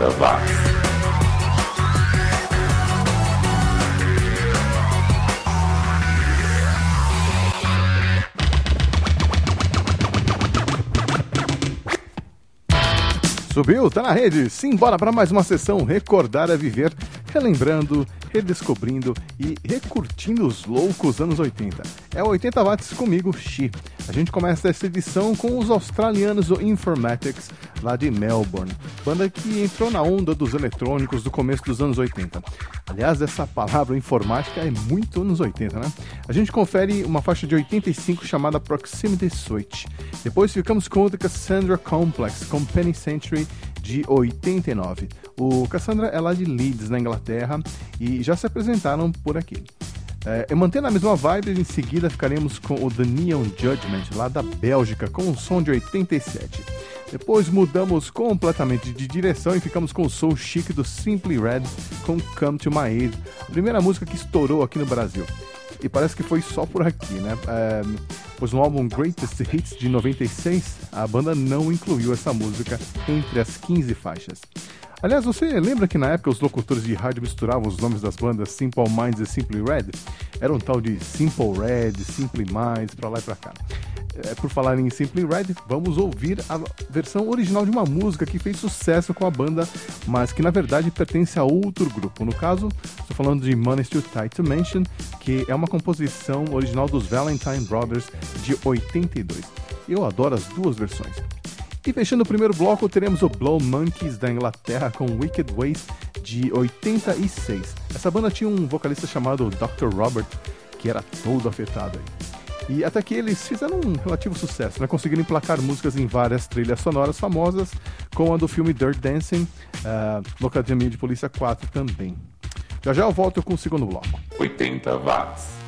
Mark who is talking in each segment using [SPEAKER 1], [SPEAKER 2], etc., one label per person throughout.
[SPEAKER 1] 80 watts.
[SPEAKER 2] Subiu, tá na rede. Simbora para mais uma sessão Recordar é Viver, relembrando, redescobrindo e recurtindo os loucos anos 80. É o 80 watts comigo, Xi. A gente começa essa edição com os australianos do Informatics, lá de Melbourne, banda que entrou na onda dos eletrônicos do começo dos anos 80. Aliás, essa palavra informática é muito anos 80, né? A gente confere uma faixa de 85 chamada Proximity Switch. Depois ficamos com o The Cassandra Complex, com Penny Century de 89. O Cassandra é lá de Leeds, na Inglaterra, e já se apresentaram por aqui. É, mantendo a mesma vibe, em seguida ficaremos com o The Neon Judgment, lá da Bélgica, com um som de 87. Depois mudamos completamente de direção e ficamos com o soul chique do Simply Red com Come to My Aid, a primeira música que estourou aqui no Brasil. E parece que foi só por aqui, né? É, pois no álbum Greatest Hits de 96, a banda não incluiu essa música entre as 15 faixas. Aliás, você lembra que na época os locutores de rádio misturavam os nomes das bandas Simple Minds e Simply Red? Era um tal de Simple Red, Simply Minds, pra lá e pra cá. É, por falar em Simply Red, vamos ouvir a versão original de uma música que fez sucesso com a banda, mas que na verdade pertence a outro grupo. No caso, estou falando de Money Still Tight to Mention, que é uma composição original dos Valentine Brothers de 82. Eu adoro as duas versões. E fechando o primeiro bloco, teremos o Blow Monkeys da Inglaterra com Wicked Ways de 86. Essa banda tinha um vocalista chamado Dr. Robert, que era todo afetado aí. E até que eles fizeram um relativo sucesso, né? conseguiram emplacar músicas em várias trilhas sonoras famosas, como a do filme Dirt Dancing, uh, no Academia de Polícia 4 também. Já já eu volto com o segundo bloco.
[SPEAKER 1] 80 watts.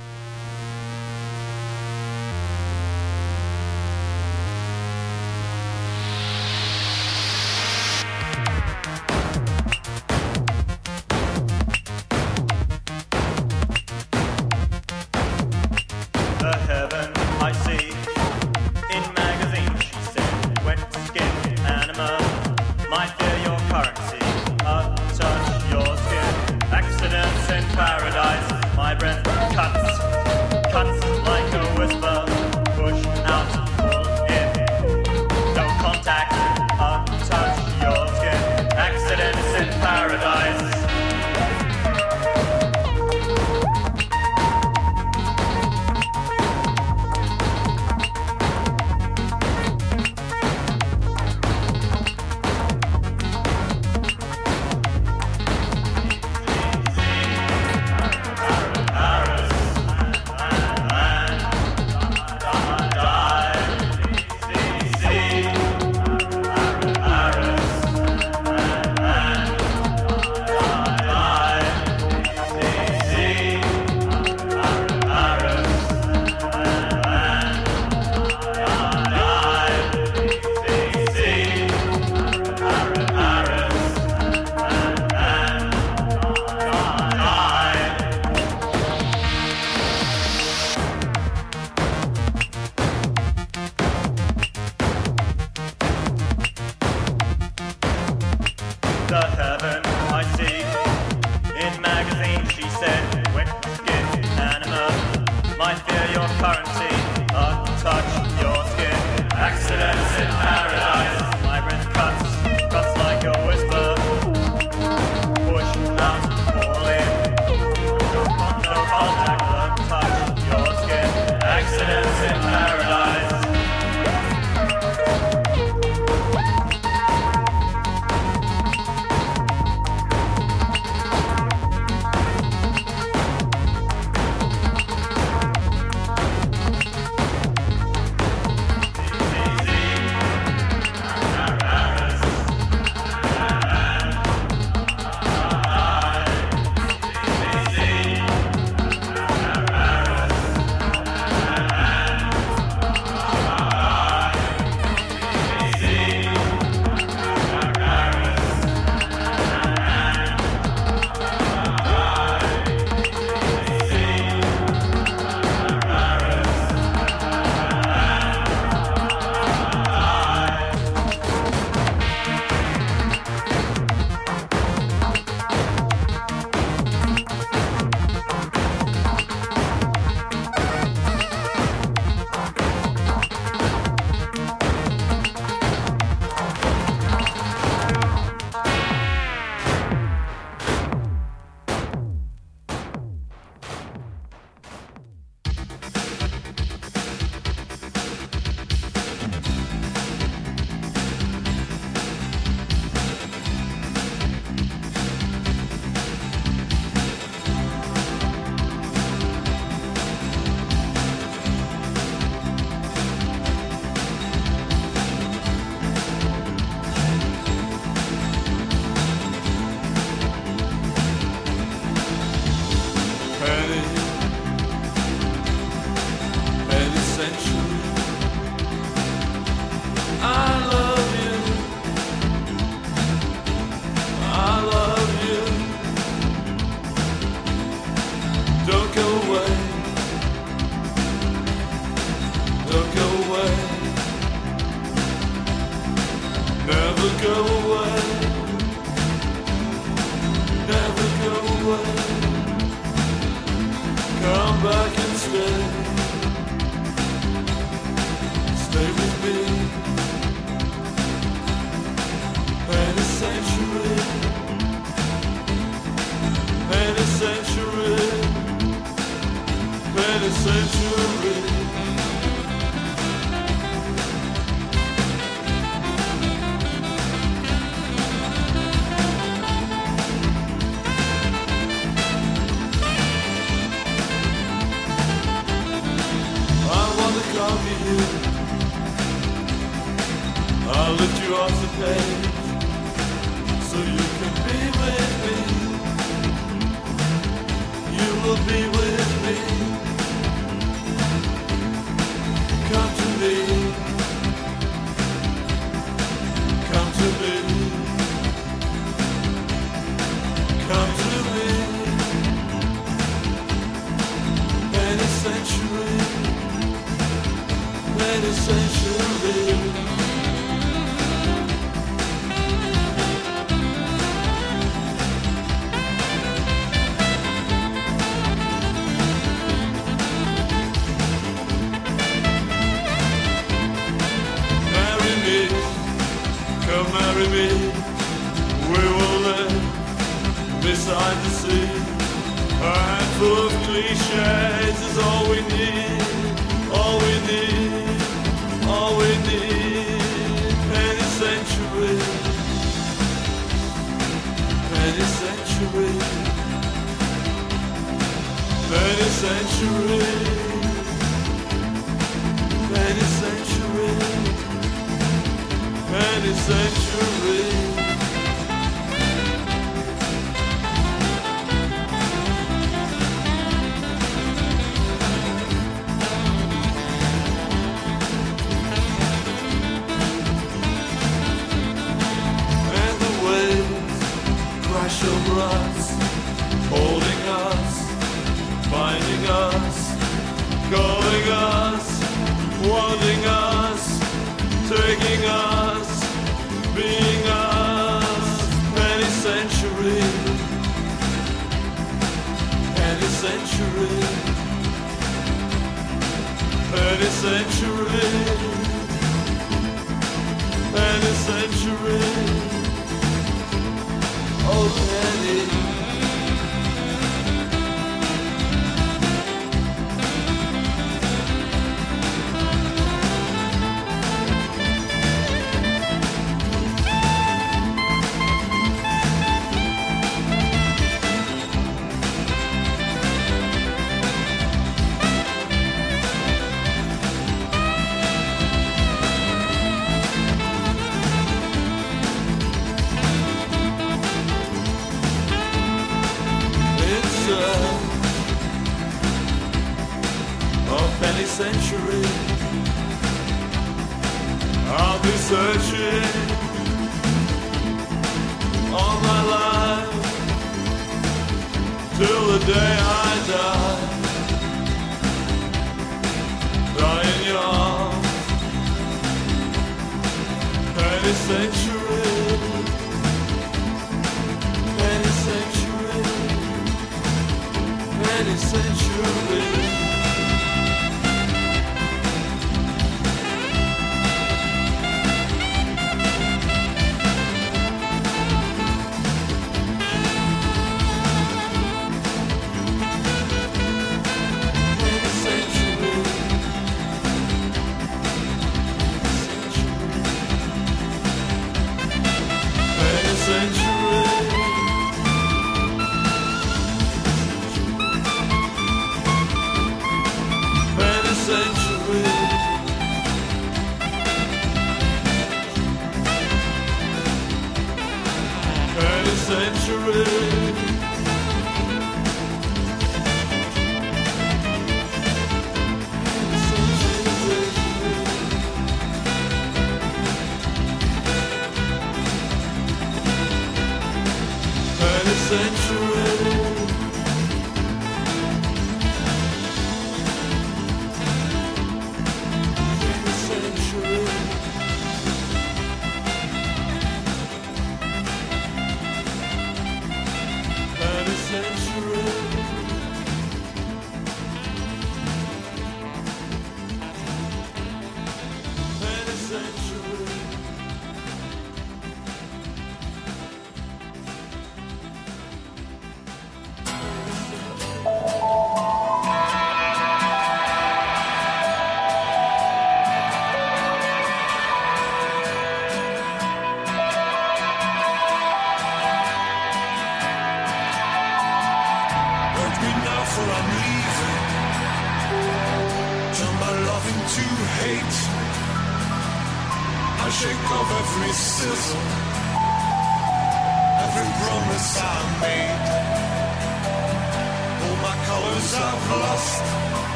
[SPEAKER 3] ocean.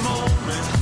[SPEAKER 3] moment.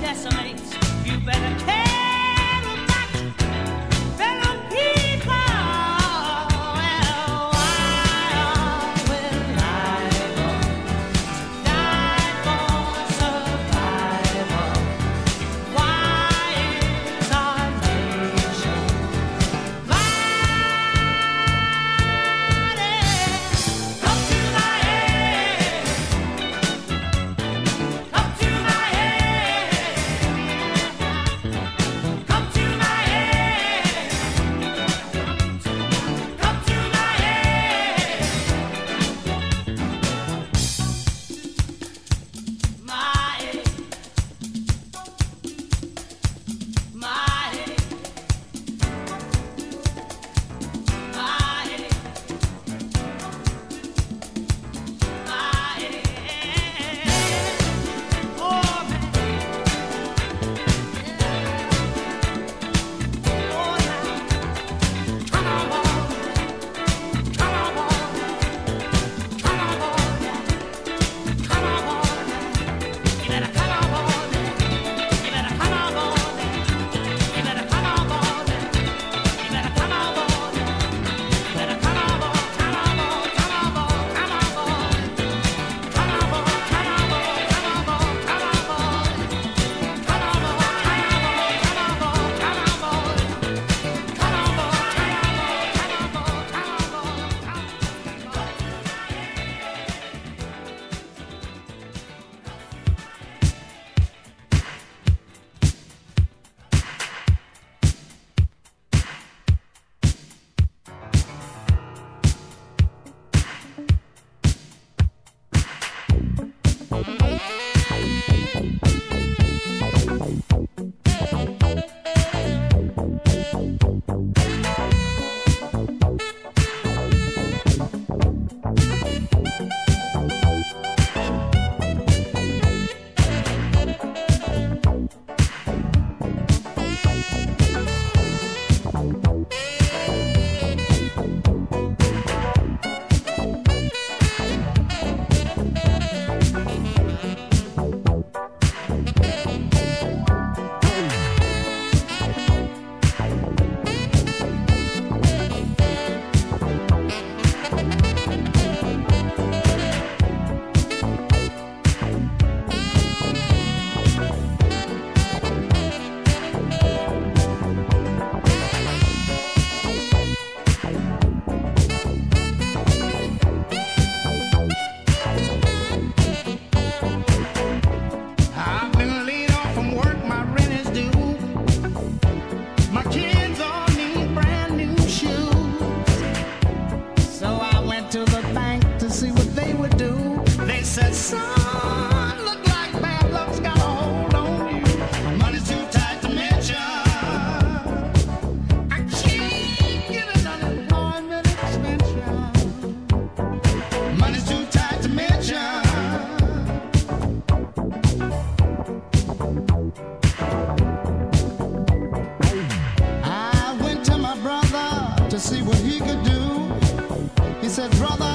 [SPEAKER 4] decimates,
[SPEAKER 1] you better care. He said, brother.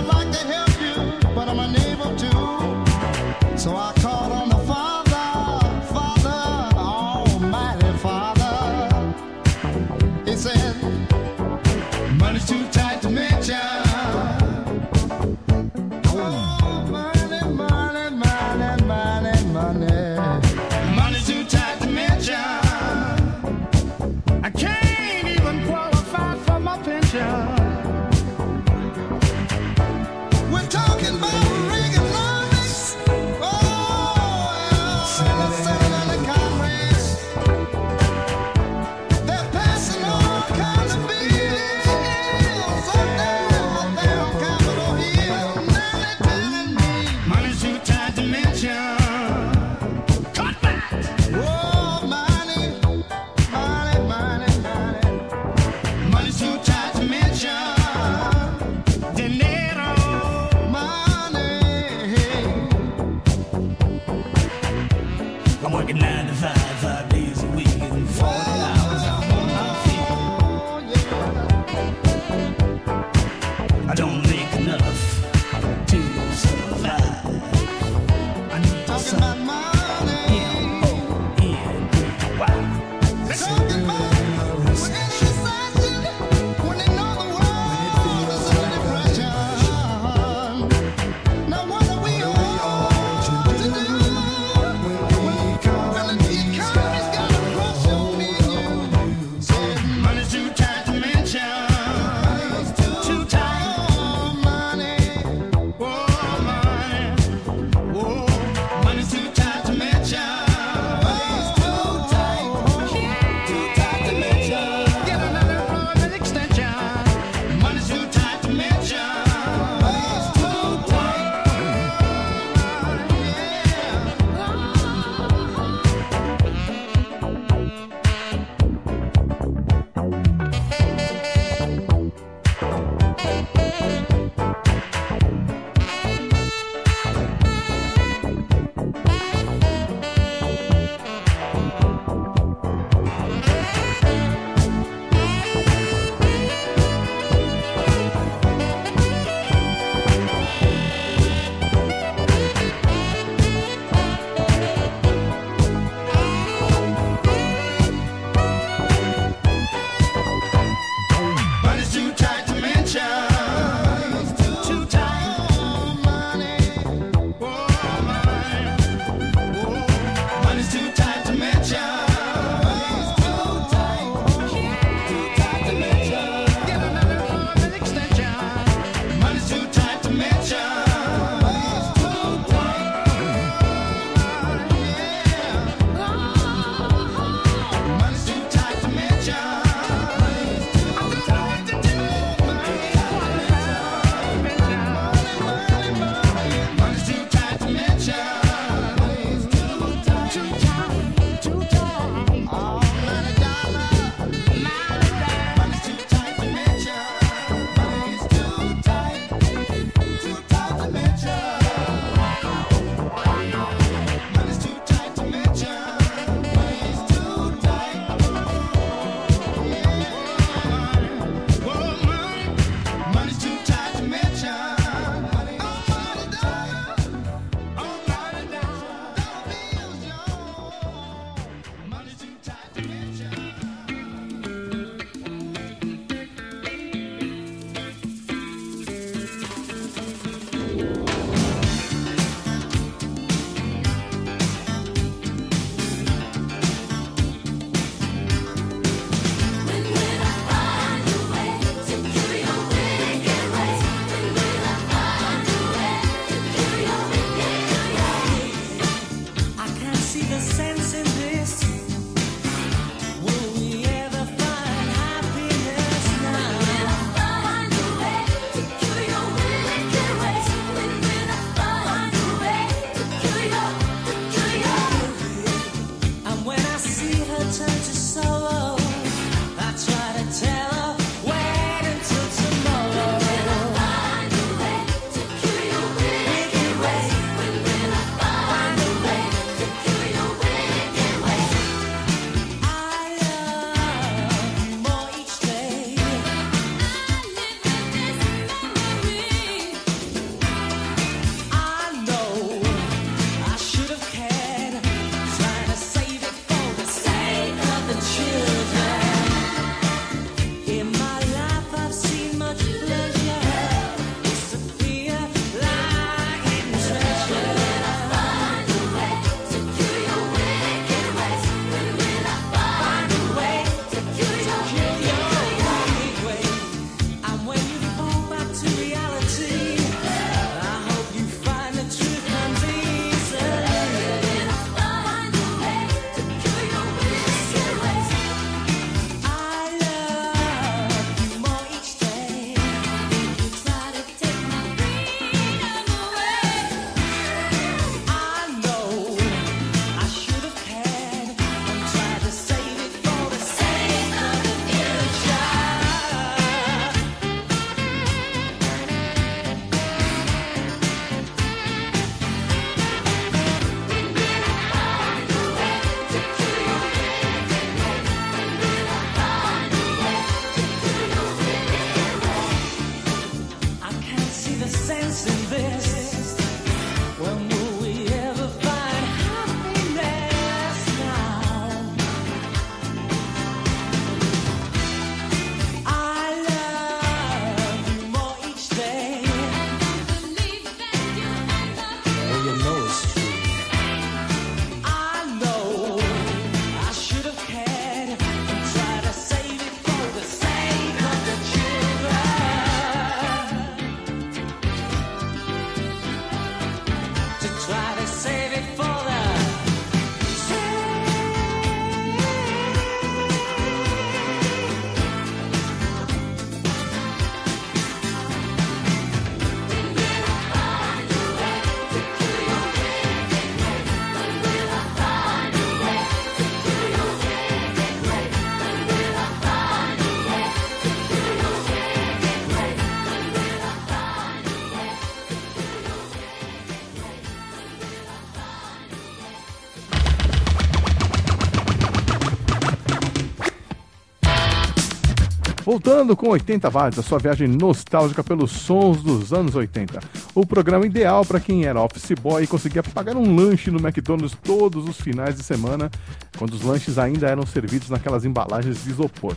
[SPEAKER 2] Voltando com 80 watts, a sua viagem nostálgica pelos sons dos anos 80. O programa ideal para quem era office boy e conseguia pagar um lanche no McDonald's todos os finais de semana, quando os lanches ainda eram servidos naquelas embalagens de isopor.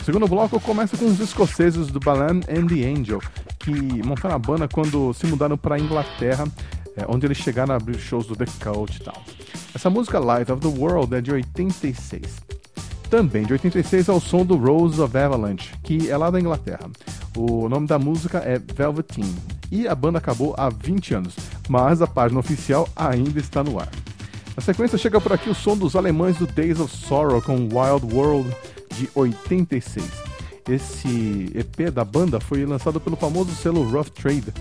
[SPEAKER 2] O segundo bloco começa com os escoceses do Balan and the Angel, que montaram a banda quando se mudaram para a Inglaterra, é, onde eles chegaram a abrir shows do The Cult e tal. Essa música Light of the World é de 86. Também de 86 é o som do Rose of Avalanche, que é lá da Inglaterra. O nome da música é Velveteen e a banda acabou há 20 anos, mas a página oficial ainda está no ar. Na sequência chega por aqui o som dos alemães do Days of Sorrow com Wild World de 86. Esse EP da banda foi lançado pelo famoso selo Rough Trade,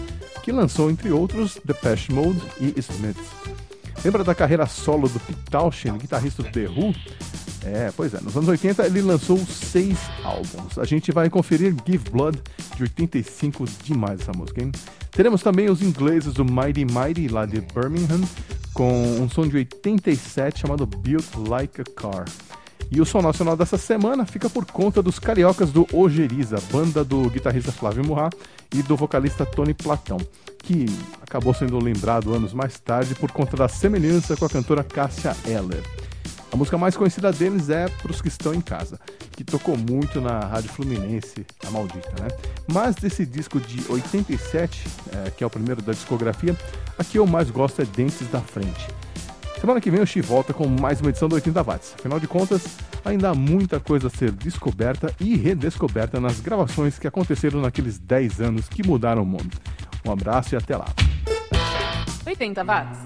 [SPEAKER 2] que lançou entre outros Depeche Mode e Smiths. Lembra da carreira solo do Pete Townshend, guitarrista do The Who? É, pois é. Nos anos 80 ele lançou seis álbuns. A gente vai conferir Give Blood, de 85, demais essa música, hein? Teremos também os ingleses do Mighty Mighty, lá de Birmingham, com um som de 87 chamado Built Like a Car. E o som nacional dessa semana fica por conta dos cariocas do Ojeriza, banda do guitarrista Flávio Murrá e do vocalista Tony Platão, que acabou sendo lembrado anos mais tarde por conta da semelhança com a cantora Cássia Eller. A música mais conhecida deles é Pros que estão em casa, que tocou muito na Rádio Fluminense, a maldita, né? Mas desse disco de 87, é, que é o primeiro da discografia, a que eu mais gosto é Dentes da Frente. Semana que vem eu te volta com mais uma edição do 80 Watts. Afinal de contas, ainda há muita coisa a ser descoberta e redescoberta nas gravações que aconteceram naqueles 10 anos que mudaram o mundo. Um abraço e até lá.
[SPEAKER 4] 80 watts.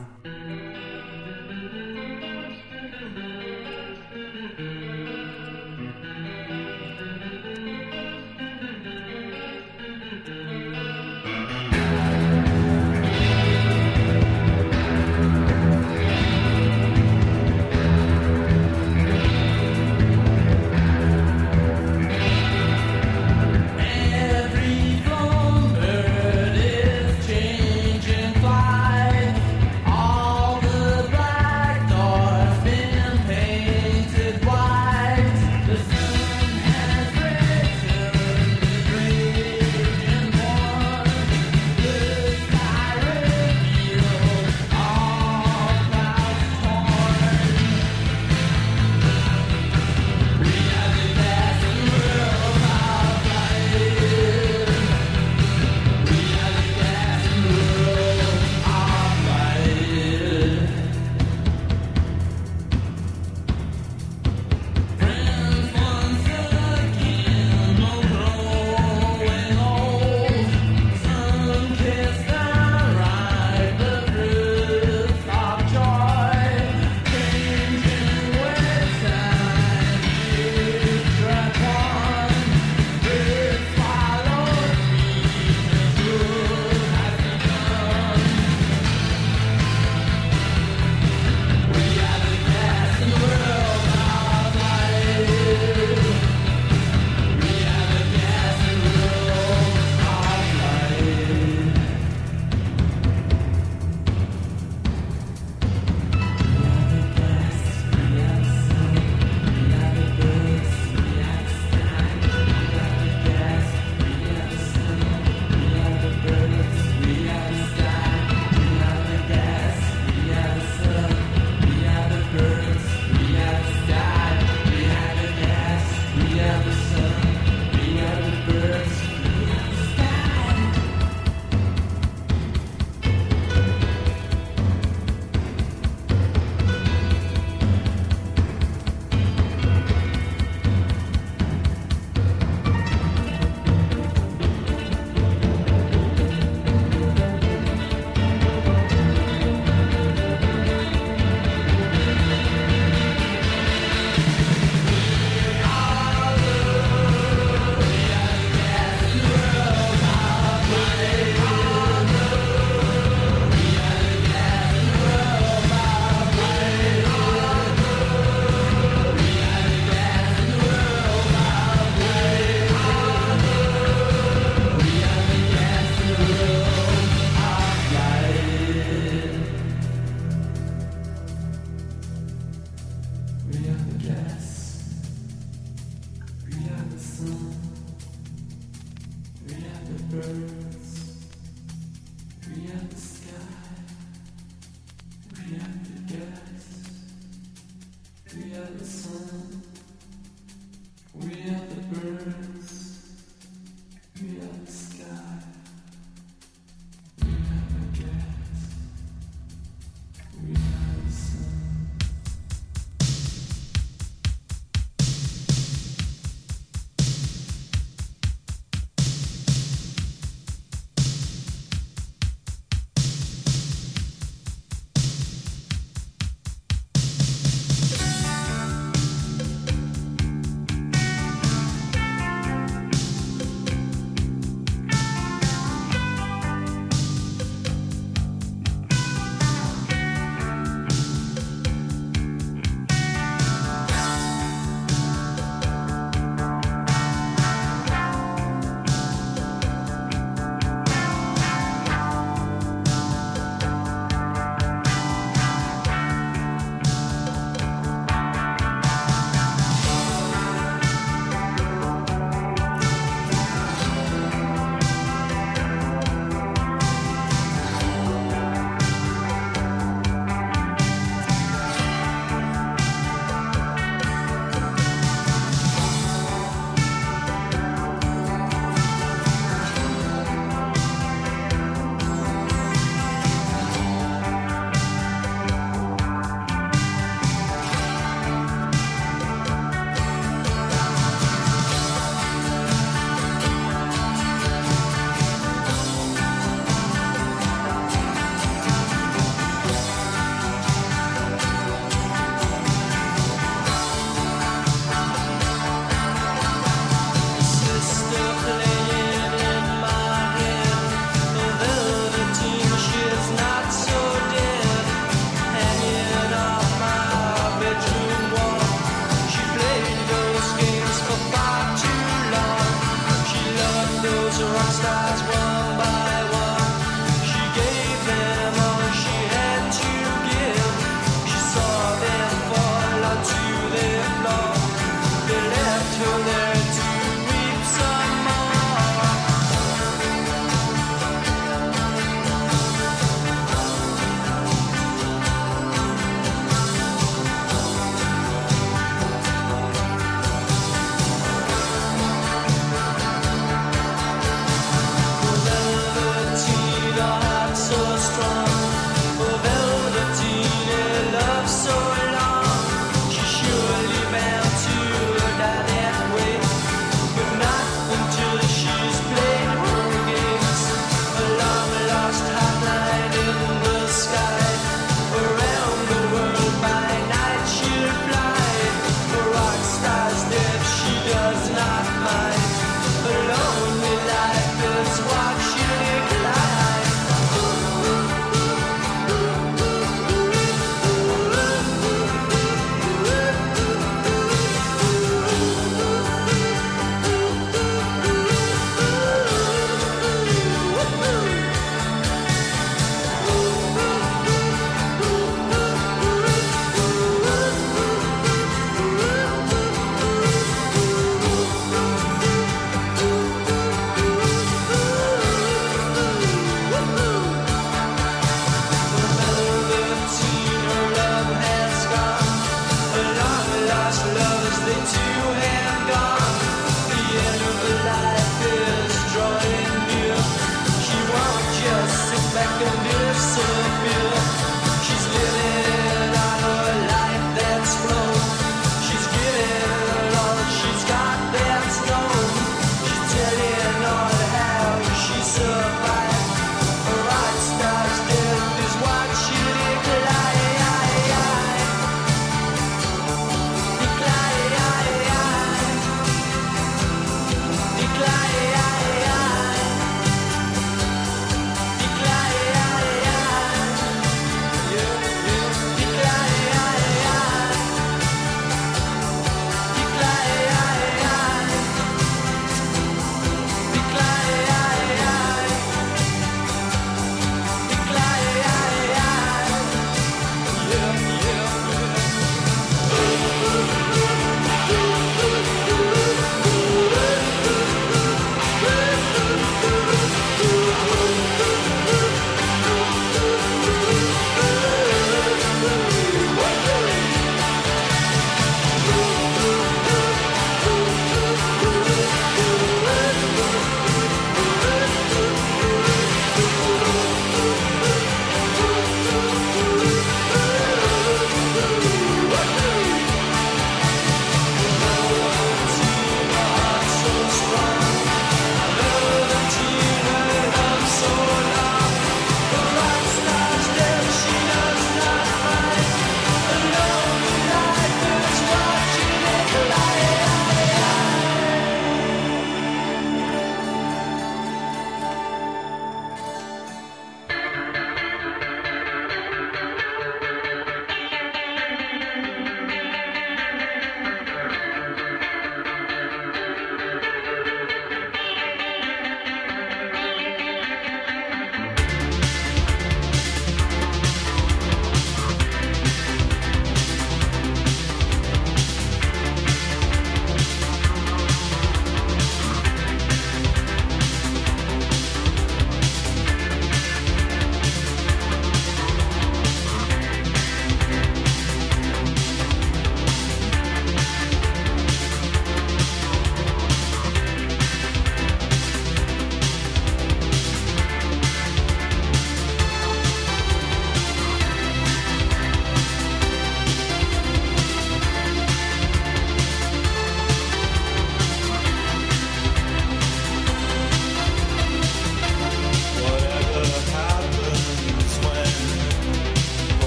[SPEAKER 5] We are the
[SPEAKER 3] birds.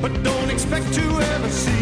[SPEAKER 6] but don't expect to ever see.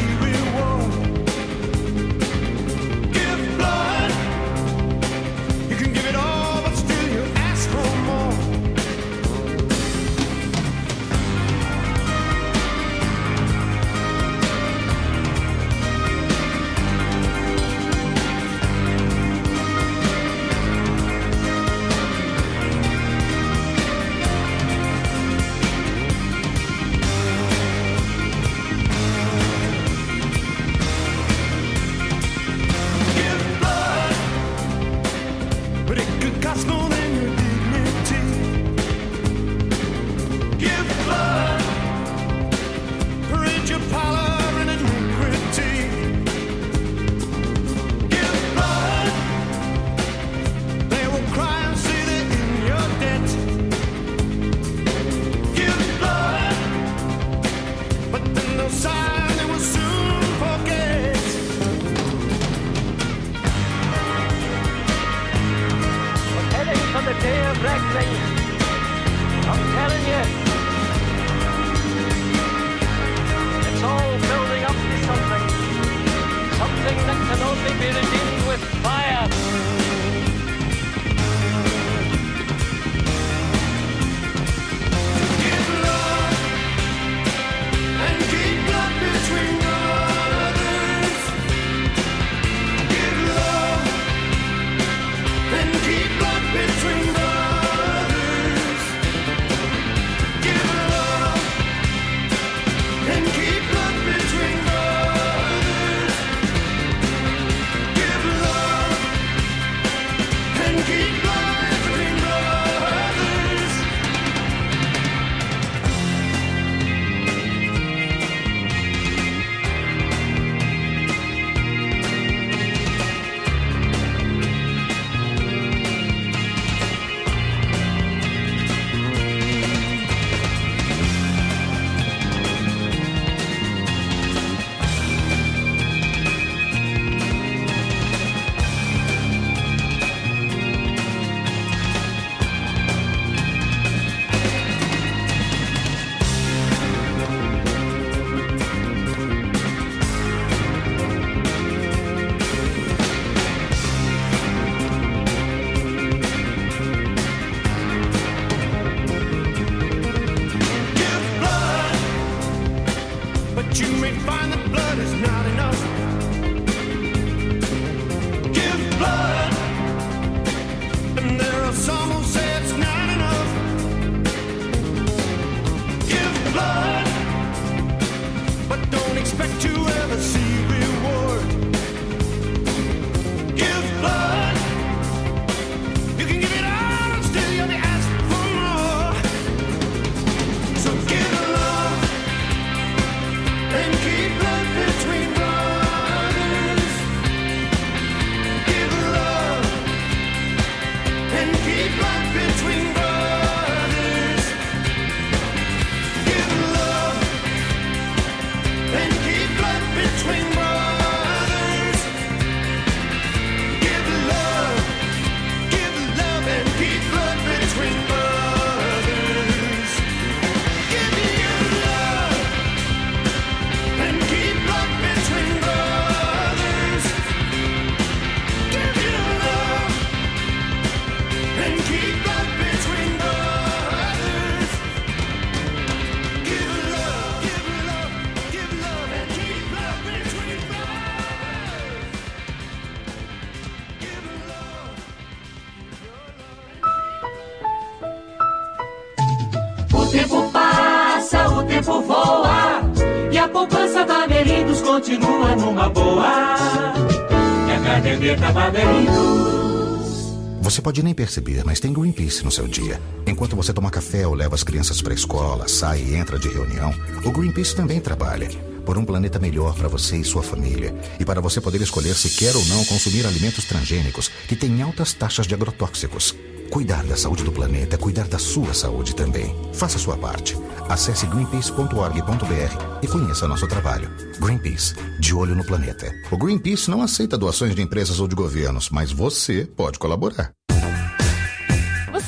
[SPEAKER 7] Pode nem perceber, mas tem Greenpeace no seu dia. Enquanto você toma café ou leva as crianças para a escola, sai e entra de reunião, o Greenpeace também trabalha. Por um planeta melhor para você e sua família. E para você poder escolher se quer ou não consumir alimentos transgênicos que têm altas taxas de agrotóxicos. Cuidar da saúde do planeta é cuidar da sua saúde também. Faça sua parte. Acesse greenpeace.org.br e conheça nosso trabalho. Greenpeace, de olho no planeta. O Greenpeace não aceita doações de empresas ou de governos, mas você pode colaborar.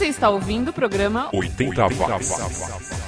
[SPEAKER 4] Você está ouvindo o programa
[SPEAKER 8] 80 watts.
[SPEAKER 1] Maybe